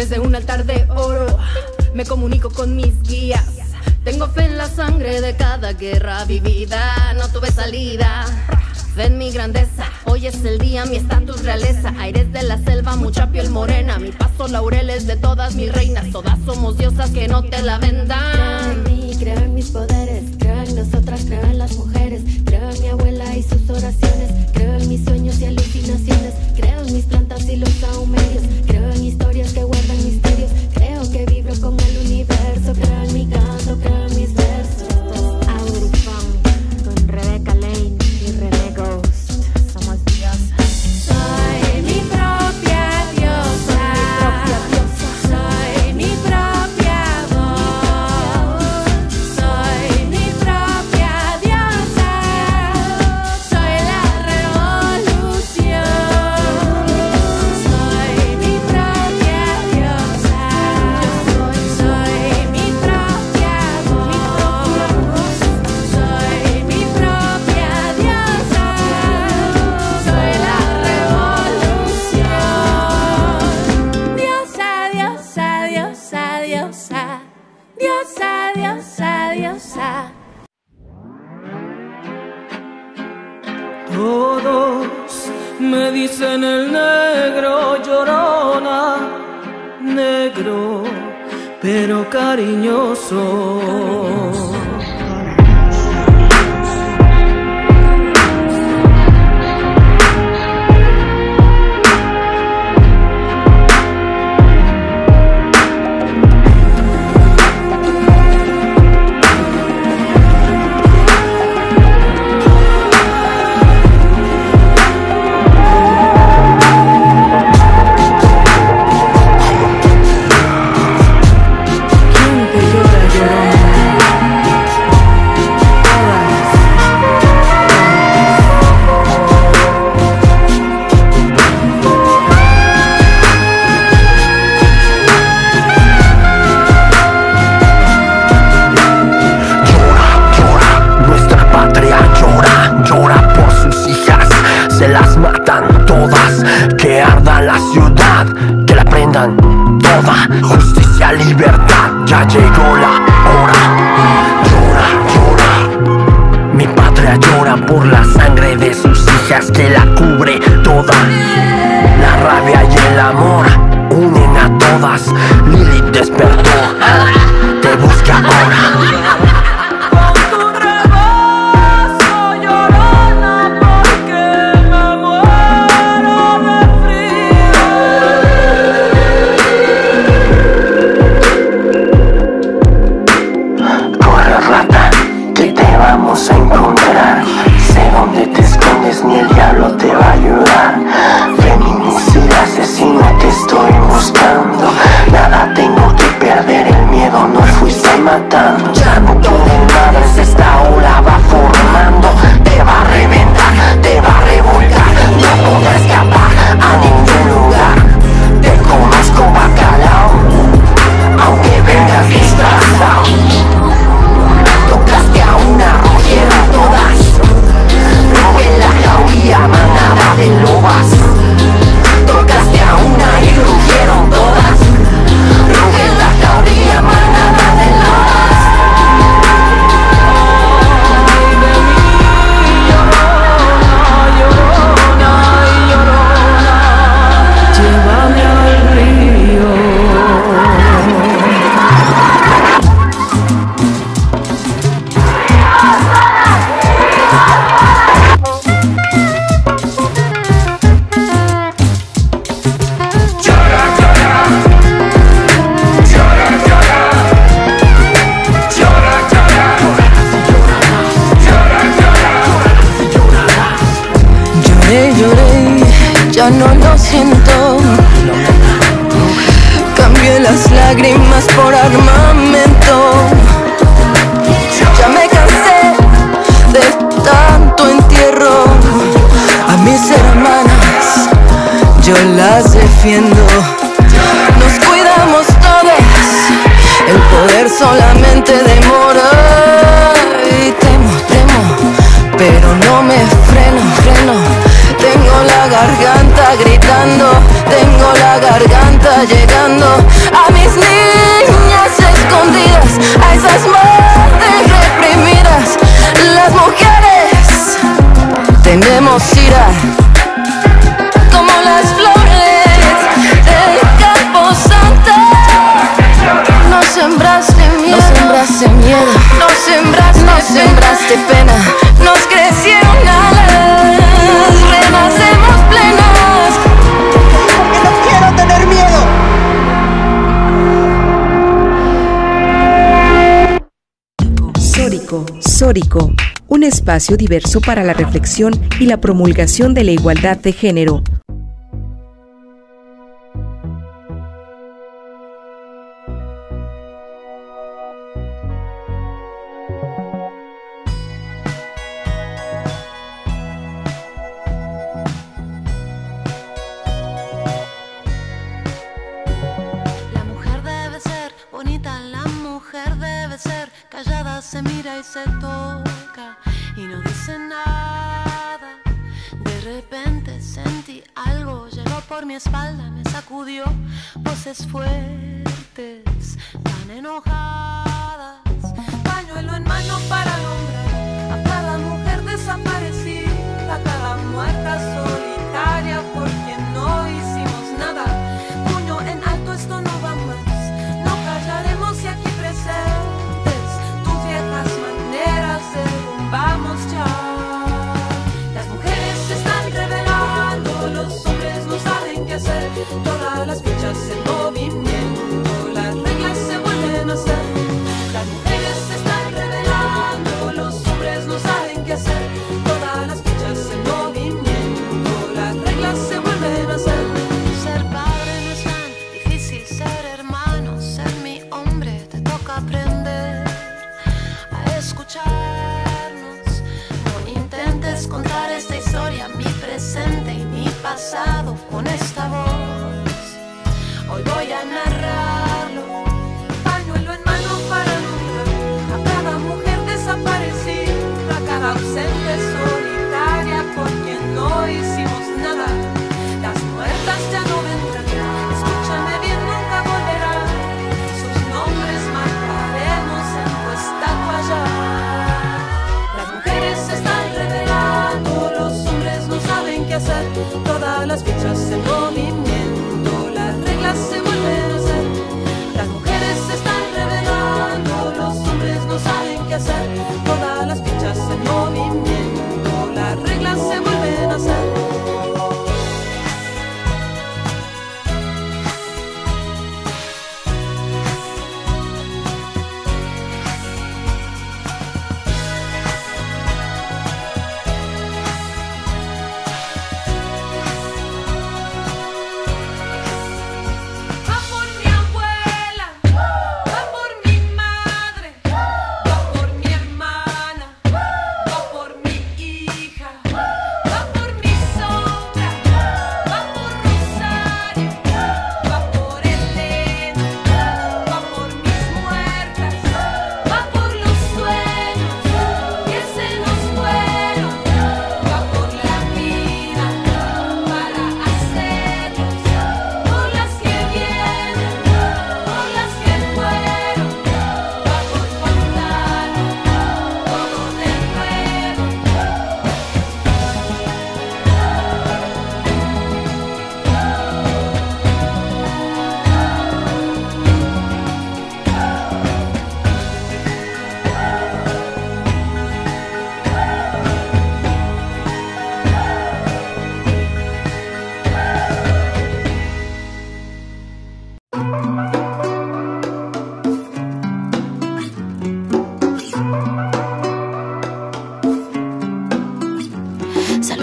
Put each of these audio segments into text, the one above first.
Desde un altar de oro me comunico con mis guías. Tengo fe en la sangre de cada guerra vivida. No tuve salida. Ven mi grandeza, hoy es el día, mi estatus realeza. Aires de la selva, mucha piel morena. Mi paso laureles de todas mis reinas. Todas somos diosas que no te la vendan. Creer en mí, creer en mis poderes nosotras, creo en las mujeres, creo en mi abuela y sus oraciones, creo en mis sueños y alucinaciones, creo en mis plantas y los saumerios, creo en historias que guardan misterios, creo que vibro con el universo, creo en mi canto, creo en mis Todos me dicen el negro llorona, negro, pero cariñoso. justicia, libertad, ya llegó la hora. Llora, llora. Mi patria llora por la sangre de sus hijas que la cubre toda. La rabia y el amor unen a todas. Lilith despertó, te busca ahora. Un espacio diverso para la reflexión y la promulgación de la igualdad de género. repente sentí algo, llegó por mi espalda, me sacudió voces fuertes, tan enojadas. Pañuelo en mano para alumbrar a cada mujer desaparecida, a cada muerta solitaria por Se movimiento, las reglas se vuelven a hacer. Las mujeres se están revelando, los hombres no saben qué hacer. Todas las fichas se movimiento, las reglas se vuelven a hacer. Ser padre es tan difícil ser hermano, ser mi hombre. Te toca aprender a escucharnos. No intentes contar esta historia, mi presente y mi pasado.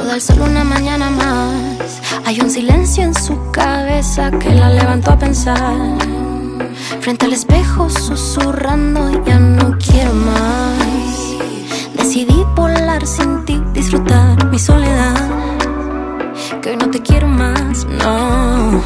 Saluda al sol una mañana más. Hay un silencio en su cabeza que la levantó a pensar. Frente al espejo susurrando, ya no quiero más. Decidí volar sin ti, disfrutar mi soledad. Que hoy no te quiero más, no.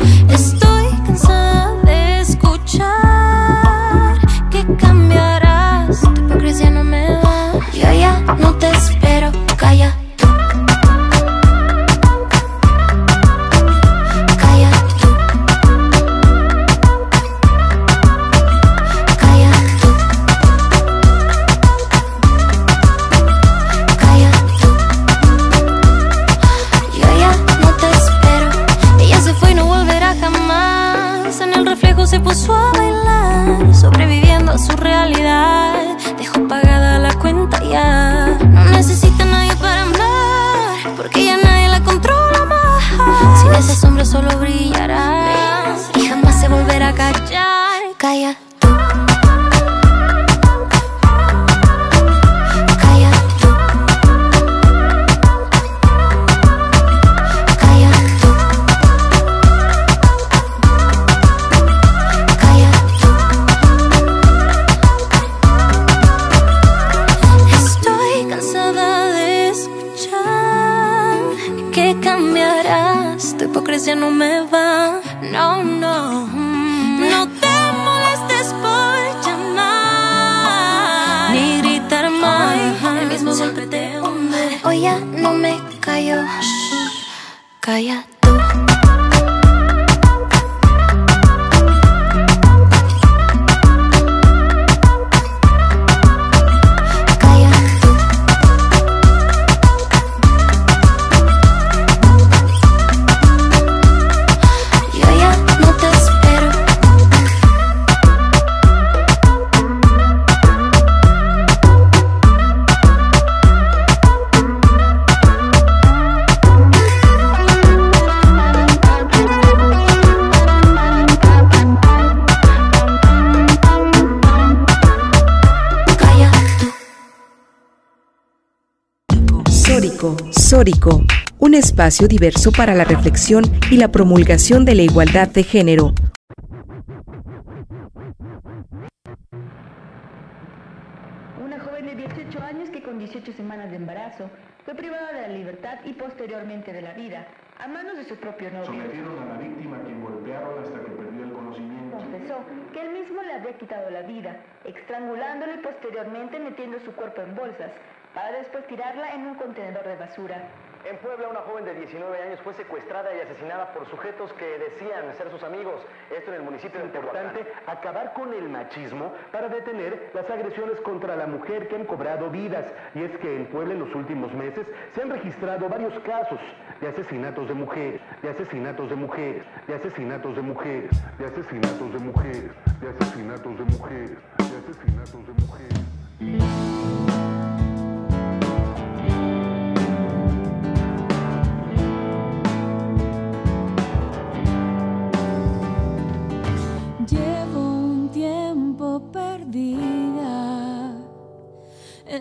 Hipocresía no. No, no. No te molestes por llamar. Ni gritar más. El mismo golpe te hunde. Hoy ya no me callo. Calla tú. Sórico, un espacio diverso para la reflexión y la promulgación de la igualdad de género. Una joven de 18 años que con 18 semanas de embarazo fue privada de la libertad y posteriormente de la vida, a manos de su propio novio. Sometieron a la víctima a quien golpearon hasta que perdió el conocimiento. Confesó que él mismo le había quitado la vida, estrangulándolo y posteriormente metiendo su cuerpo en bolsas, para después tirarla en un contenedor de basura. En Puebla, una joven de 19 años fue secuestrada y asesinada por sujetos que decían ser sus amigos. Esto en el municipio de importante acabar con el machismo para detener las agresiones contra la mujer que han cobrado vidas. Y es que en Puebla en los últimos meses se han registrado varios casos de asesinatos de mujeres, de asesinatos de mujeres, de asesinatos de mujeres, de asesinatos de mujeres, de asesinatos de mujeres, de asesinatos de mujeres.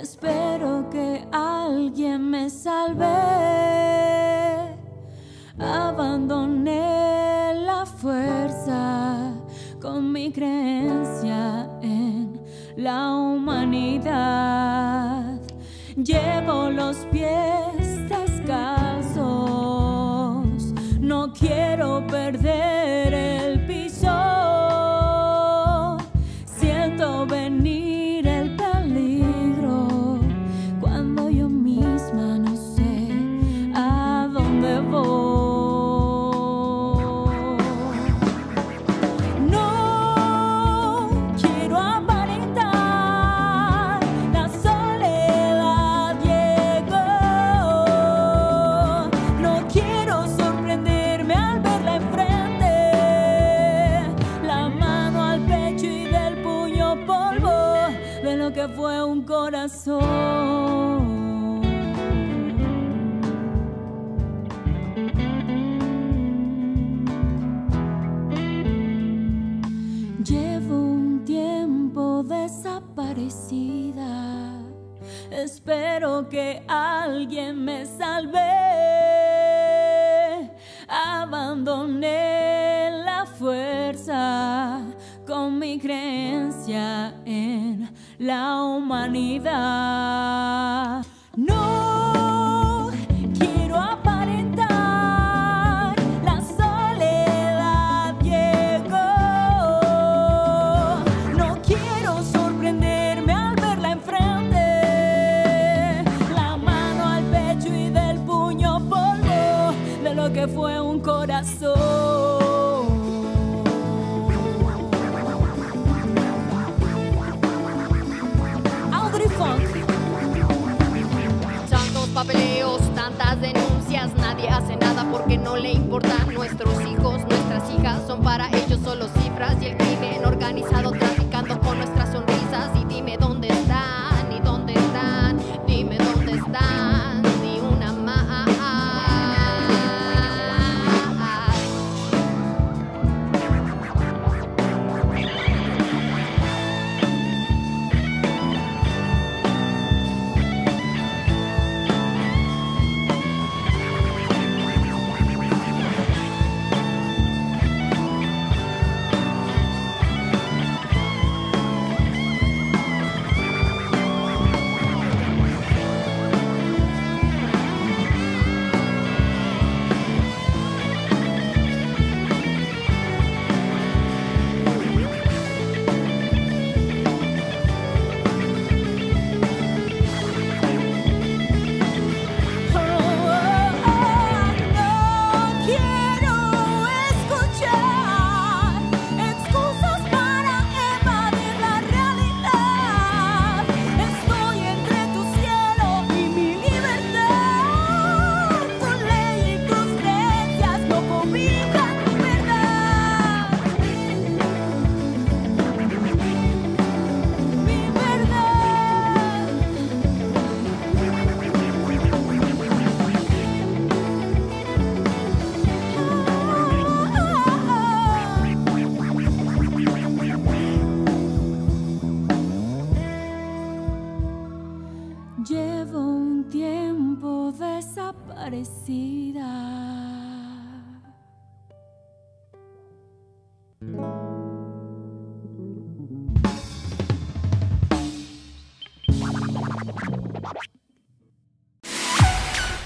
Espero que alguien me salve. Abandoné la fuerza con mi creencia en la humanidad. Llevo los pies Que alguien me salve. Abandoné la fuerza con mi creencia en la humanidad. Le importan nuestros hijos,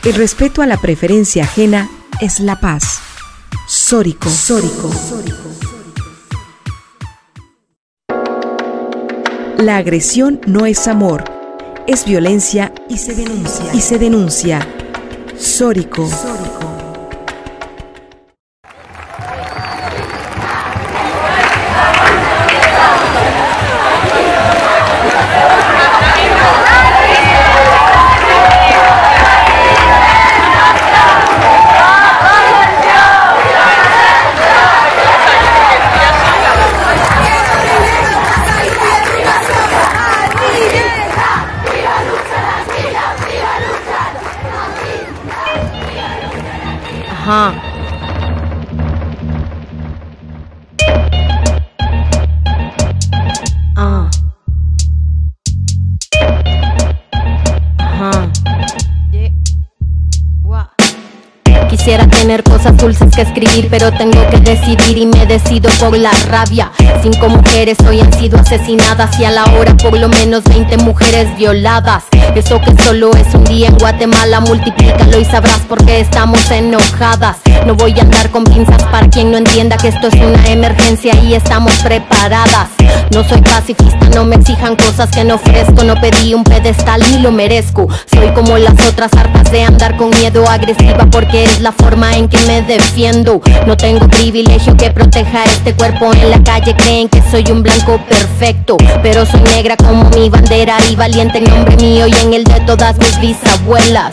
El respeto a la preferencia ajena es la paz. Sórico, sórico. La agresión no es amor, es violencia y se denuncia. Y se denuncia. Sórico. Ajá. Escribir, pero tengo que decidir y me decido por la rabia. Cinco mujeres hoy han sido asesinadas y a la hora por lo menos 20 mujeres violadas. Eso que solo es un día en Guatemala, multiplícalo y sabrás por qué estamos enojadas. No voy a andar con pinzas para quien no entienda que esto es una emergencia y estamos preparadas. No soy pacifista, no me exijan cosas que no ofrezco. No pedí un pedestal ni lo merezco. Soy como las otras hartas de andar con miedo agresiva porque es la forma en que me defiendo. No tengo privilegio que proteja este cuerpo en la calle. Creen que soy un blanco perfecto, pero soy negra como mi bandera y valiente en nombre mío y en el de todas mis bisabuelas.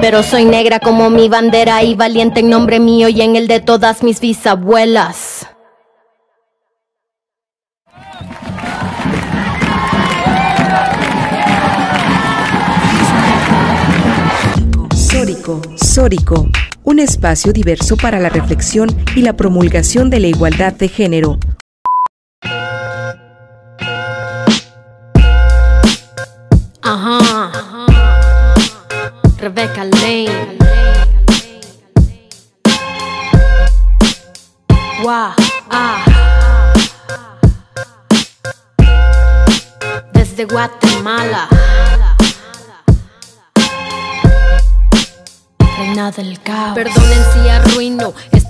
Pero soy negra como mi bandera y valiente en nombre mío y en el de todas mis bisabuelas. Sórico, Sórico, un espacio diverso para la reflexión y la promulgación de la igualdad de género. Rebecca Lane. Wow, ah. Desde Guatemala. Reina del caos. Perdonen si arruino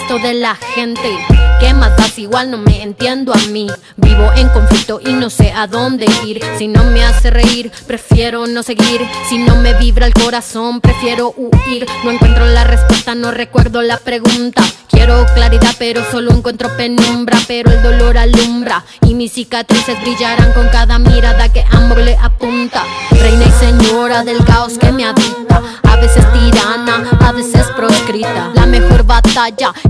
resto de la gente. ¿Qué más das? Igual no me entiendo a mí. Vivo en conflicto y no sé a dónde ir. Si no me hace reír, prefiero no seguir. Si no me vibra el corazón, prefiero huir. No encuentro la respuesta, no recuerdo la pregunta. Quiero claridad, pero solo encuentro penumbra. Pero el dolor alumbra y mis cicatrices brillarán con cada mirada que amor le apunta. Reina y señora del caos que me habita. A veces tirana, a veces proscrita. La mejor batalla batalla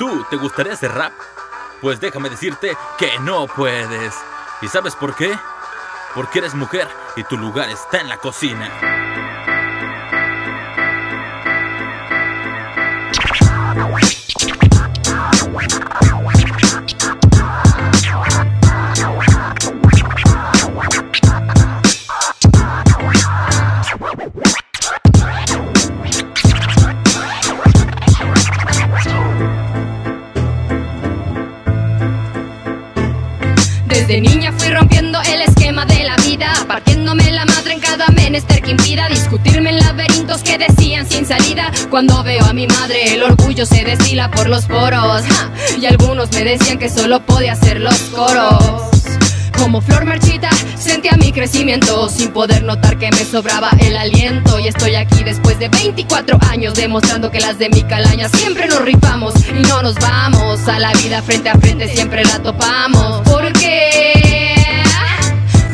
tú te gustaría hacer rap, pues déjame decirte que no puedes. ¿Y sabes por qué? Porque eres mujer y tu lugar está en la cocina. Decían sin salida. Cuando veo a mi madre, el orgullo se destila por los poros. Y algunos me decían que solo podía hacer los coros. Como flor marchita, sentía mi crecimiento sin poder notar que me sobraba el aliento. Y estoy aquí después de 24 años demostrando que las de mi calaña siempre nos rifamos y no nos vamos. A la vida frente a frente siempre la topamos.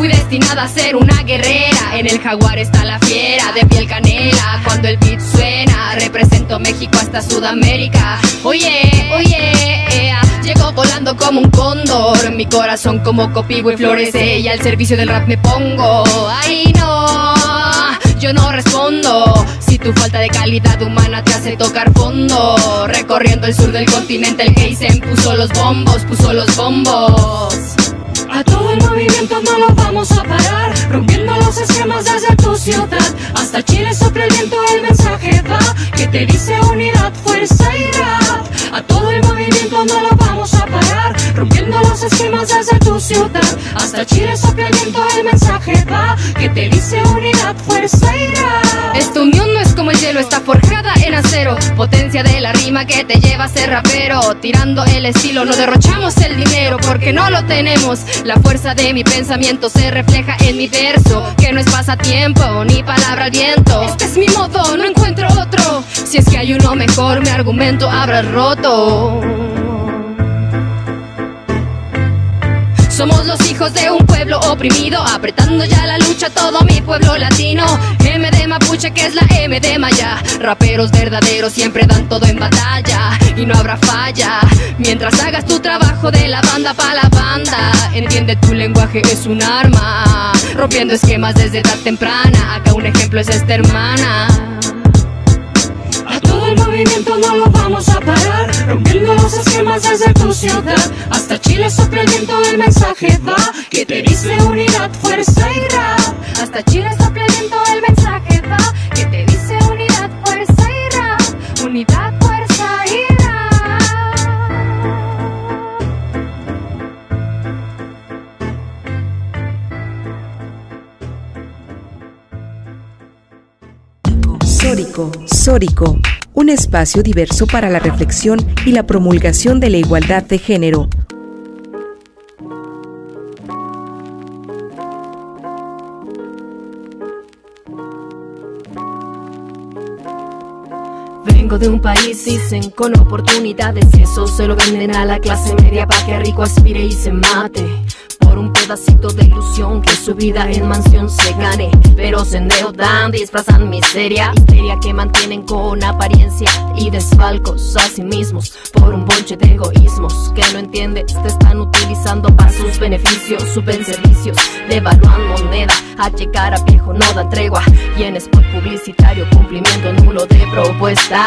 Fui destinada a ser una guerrera. En el jaguar está la fiera de piel canela. Cuando el beat suena, represento México hasta Sudamérica. Oye, oye, ea, llego volando como un cóndor, mi corazón como copigo y florece y al servicio del rap me pongo. Ay no, yo no respondo. Si tu falta de calidad humana te hace tocar fondo, recorriendo el sur del continente el Geisen puso los bombos, puso los bombos. A todo el movimiento no lo vamos a parar, rompiendo los esquemas desde tu ciudad. Hasta Chile sopla el viento, el mensaje va, que te dice unidad, fuerza y rap. A todo el movimiento no lo vamos a parar, rompiendo los esquemas desde tu ciudad. Hasta Chile sopla el viento, el mensaje va, que te dice unidad, fuerza y rap. Esta unión no es como el hielo, está forjada en acero. Potencia de la rima que te lleva a ser rapero. Tirando el estilo, no derrochamos el dinero porque no lo tenemos. La fuerza de mi pensamiento se refleja en mi verso, que no es pasatiempo ni palabra al viento. Este es mi modo, no encuentro otro. Si es que hay uno mejor, mi argumento habrá roto. Somos los hijos de un pueblo oprimido, apretando ya la lucha todo mi pueblo latino. M de Mapuche que es la M de Maya. Raperos verdaderos siempre dan todo en batalla y no habrá falla. Mientras hagas tu trabajo de la banda pa' la banda, entiende tu lenguaje es un arma. Rompiendo esquemas desde edad temprana, acá un ejemplo es esta hermana. A todo el movimiento no lo vamos a parar, desde tu ciudad. Hasta Chile sopla el viento, el mensaje va, que te dice unidad, fuerza y rap. Hasta Chile sopla el viento, el mensaje va, que te dice unidad, fuerza y rap. Unidad, fuerza y rap. Sórico, Sórico, un espacio diverso para la reflexión y la promulgación de la igualdad de género. Vengo de un país, dicen, con oportunidades eso se lo venden a la clase media para que rico aspire y se mate. Por un pedacito de ilusión que su vida en mansión se gane. Pero se endeudan, disfrazan miseria. Histeria que mantienen con apariencia y desfalcos a sí mismos. Por un bonche de egoísmos que no entiendes, te están utilizando para sus beneficios. Suben servicios, devalúan moneda. A checar a viejo no dan tregua. Y en spot publicitario, cumplimiento nulo de propuesta.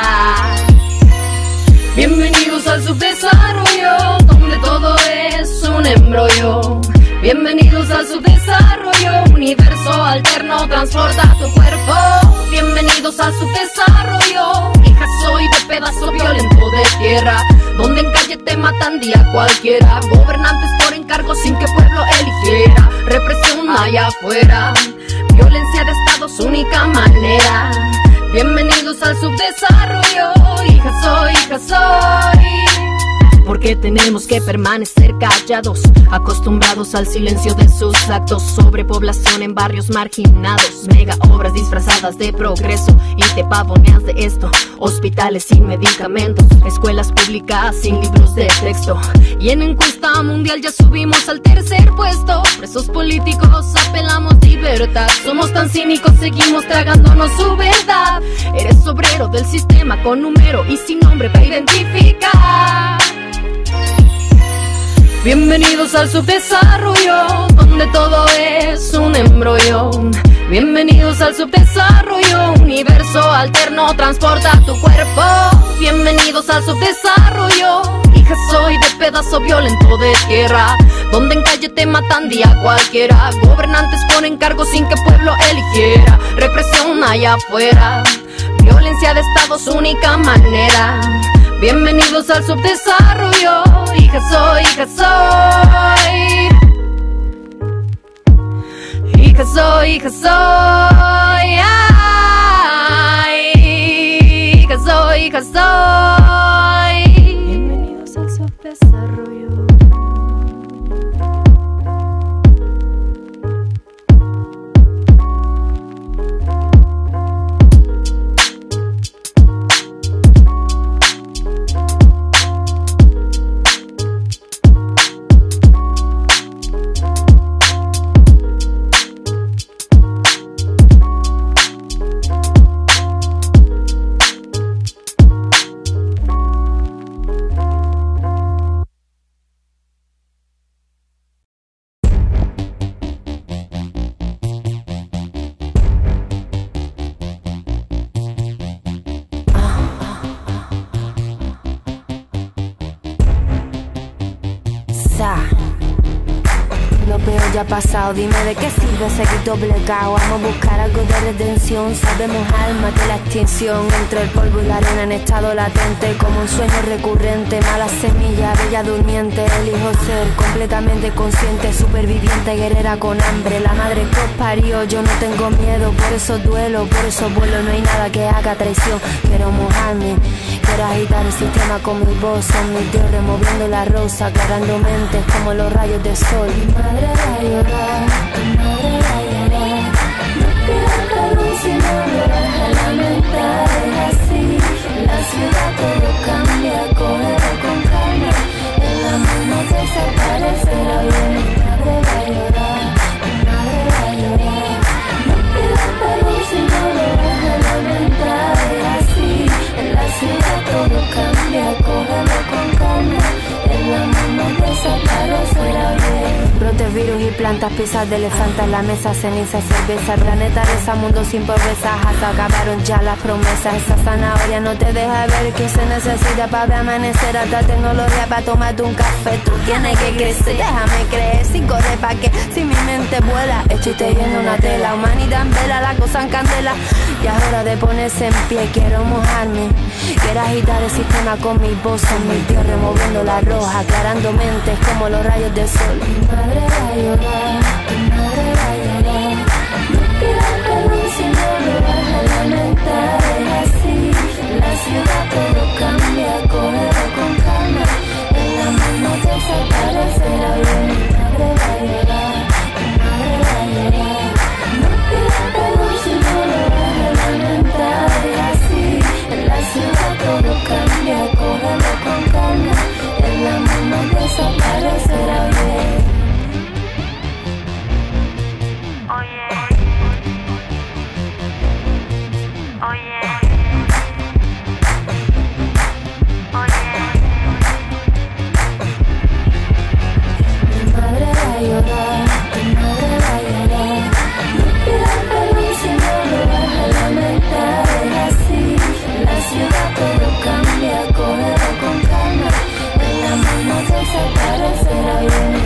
Bienvenidos al subdesarrollo, donde todo es un embrollo. Bienvenidos al subdesarrollo, universo alterno transporta tu cuerpo. Bienvenidos al subdesarrollo, hija soy de pedazo violento de tierra, donde en calle te matan día cualquiera. Gobernantes por encargo sin que pueblo eligiera, represión allá afuera, violencia de estado su única manera. Bienvenidos al subdesarrollo, hija soy, hija soy. Porque tenemos que permanecer callados, acostumbrados al silencio de sus actos. Sobrepoblación en barrios marginados, mega obras disfrazadas de progreso. Y te pavoneas de esto, hospitales sin medicamentos, escuelas públicas sin libros de texto. Y en encuesta mundial ya subimos al tercer puesto. Presos políticos apelamos libertad. Somos tan cínicos, seguimos tragándonos su verdad. Eres obrero del sistema con número y sin nombre para identificar. Bienvenidos al subdesarrollo, donde todo es un embrollo. Bienvenidos al subdesarrollo, universo alterno transporta tu cuerpo. Bienvenidos al subdesarrollo, hija soy de pedazo violento de tierra, donde en calle te matan día cualquiera. Gobernantes ponen cargos sin que pueblo eligiera, represión allá afuera, violencia de estado su única manera. Bienvenidos al subdesarrollo, hija soy, hija soy. Hija soy, hija soy. Ay, hija soy, hija soy. Bienvenidos al subdesarrollo. Doblegado. Vamos a buscar algo de redención. Sabemos alma de la extinción. Entre el polvo y la arena en estado latente. Como un sueño recurrente. Mala semilla, bella durmiente. Elijo ser completamente consciente. Superviviente, guerrera con hambre. La madre que os parió. Yo no tengo miedo, por eso duelo. Por eso vuelo. No hay nada que haga traición. Quiero mojarme. Quiero agitar el sistema con mi voz. Son mis dios removiendo la rosa. Aclarando mentes como los rayos de sol. Mi madre va a llorar. Si no lo vas a lamentar. Así. En la ciudad todo cambia. Cógelo con calma. En la mano desaparecerá bien. Mi madre va a llorar. Mi madre va a llorar. No queda luz si no vas a lamentar. Así. En la ciudad todo cambia. Cógelo con calma. En la mano desaparecerá. Brotes, virus y plantas, piezas de elefantes, la mesa, ceniza, cerveza, el planeta reza, mundo sin pobreza, hasta acabaron ya las promesas, esa zanahoria no te deja ver que se necesita para amanecer, hasta tecnología para tomarte un café, tú tienes que crecer, déjame creer, sin correr pa' que, si mi mente vuela, estoy tejiendo una tela, humanidad en vela, la cosa en candela, y es hora de ponerse en pie, quiero mojarme, quiero agitar el sistema con mi voz, son mi Dios removiendo la roja, aclarando mentes como los rayos del sol. Mi madre va a llorar, mi madre va a llorar. No no así, la ciudad todo cambia. Con calma. En la mano desaparecerá bien. Mi desaparecerá bien. Mi desaparecerá bien.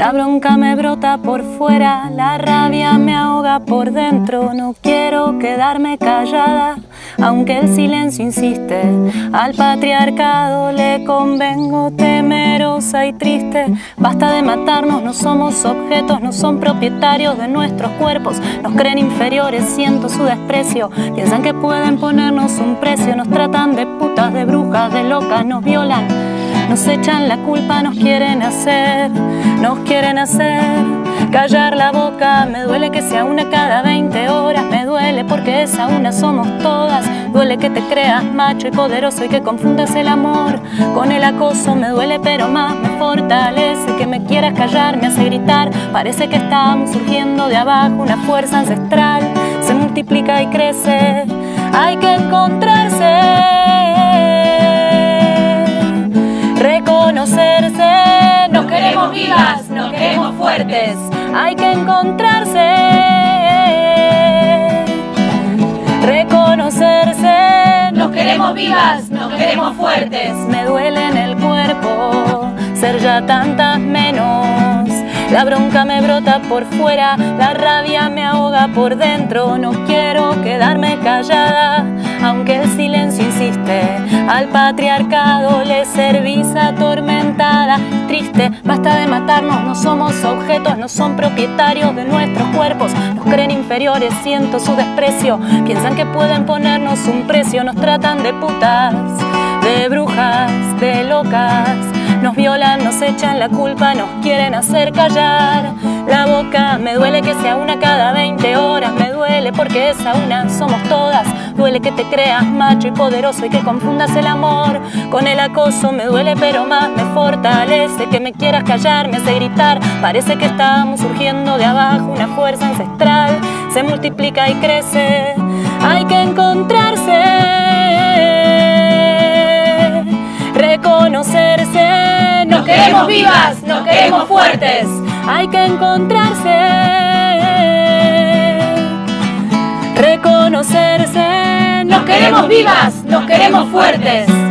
La bronca me brota por fuera, la rabia me ahoga por dentro. No quiero quedarme callada, aunque el silencio insiste. Al patriarcado le convengo temerosa y triste. Basta de matarnos, no somos objetos, no son propietarios de nuestros cuerpos. Nos creen inferiores, siento su desprecio. Piensan que pueden ponernos un precio, nos tratan de putas, de brujas, de locas, nos violan. Nos echan la culpa, nos quieren hacer nos quieren hacer callar la boca. Me duele que sea una cada 20 horas. Me duele porque esa una somos todas. Duele que te creas macho y poderoso y que confundas el amor con el acoso. Me duele pero más me fortalece que me quieras callar, me hace gritar. Parece que estamos surgiendo de abajo una fuerza ancestral. Se multiplica y crece. Hay que encontrarse. Reconocerse, nos queremos vivas, nos queremos fuertes hay que encontrarse, reconocerse. Nos queremos vivas, nos queremos fuertes. Me duele en el cuerpo ser ya tantas menos. La bronca me brota por fuera, la rabia me ahoga por dentro. No quiero quedarme callada, aunque el silencio insiste. Al patriarcado le servís atormentada, triste. Basta de matarnos, no somos objetos, no son propietarios de nuestros cuerpos. Nos creen inferiores, siento su desprecio. Piensan que pueden ponernos un precio, nos tratan de putas, de brujas, de locas nos violan, nos echan la culpa, nos quieren hacer callar la boca. Me duele que sea una cada 20 horas, me duele porque esa una somos todas. Duele que te creas macho y poderoso y que confundas el amor con el acoso. Me duele pero más me fortalece que me quieras callar, me hace gritar. Parece que estamos surgiendo de abajo una fuerza ancestral. Se multiplica y crece. Hay que encontrarse reconocerse. Nos queremos vivas, nos queremos fuertes. Hay que encontrarse, reconocerse. Nos queremos vivas, nos queremos fuertes.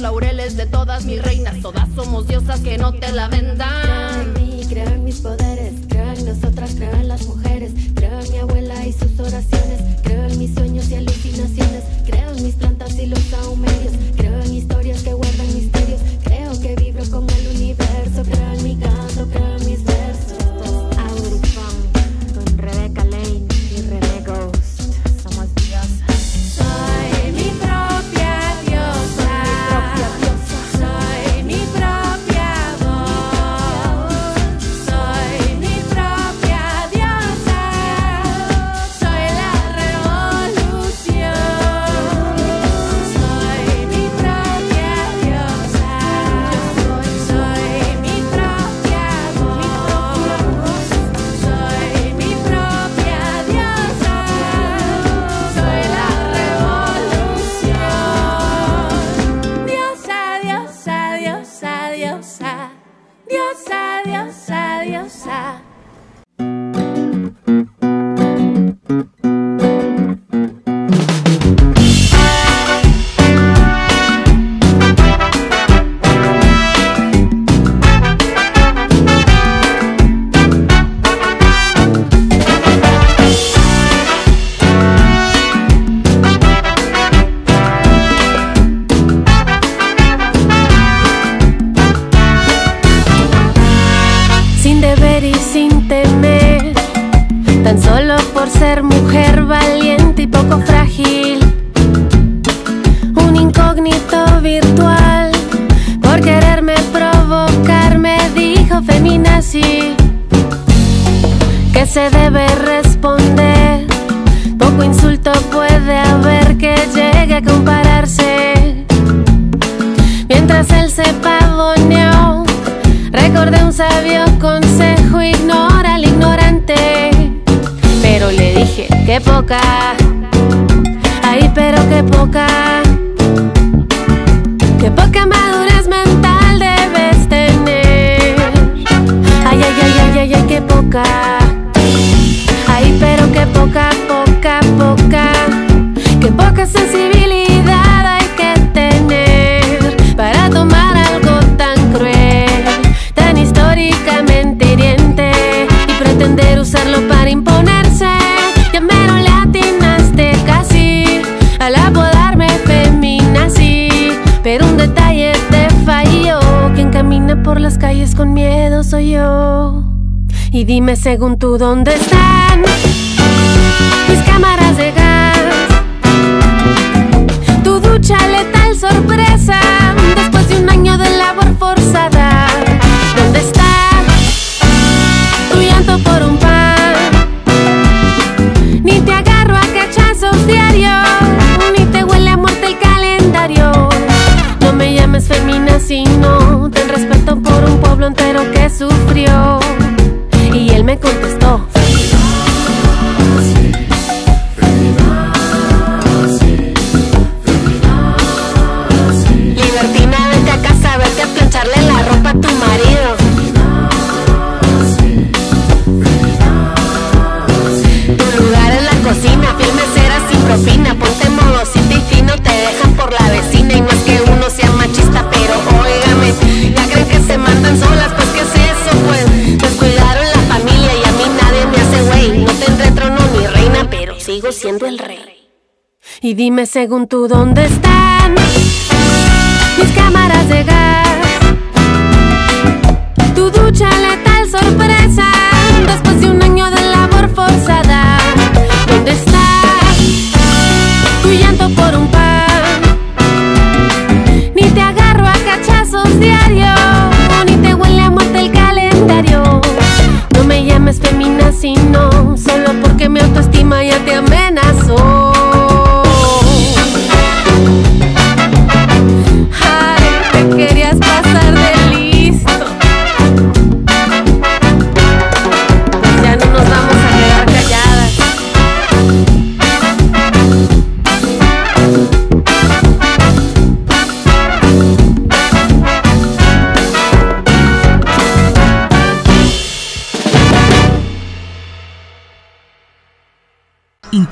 laureles de todas mis reinas. Todas somos diosas que no te la vendan. qué poca. Ay, pero qué poca. Qué poca madurez mental debes tener. Ay, ay, ay, ay, ay, ay qué poca. Ay, pero qué poca, poca, poca. Según tú dónde están mis cámaras de gas. Tu ducha letal sorpresa después de un año de labor forzada. ¿Dónde está tu llanto por un pan? Ni te agarro a cachazos diarios, ni te huele a muerte el calendario. No me llames feminazino, ten respeto por un pueblo entero que sufrió él me contestó. Y dime según tú dónde están mis cámaras de gas. Tu ducha letal sorpresa después de un año de labor forzada.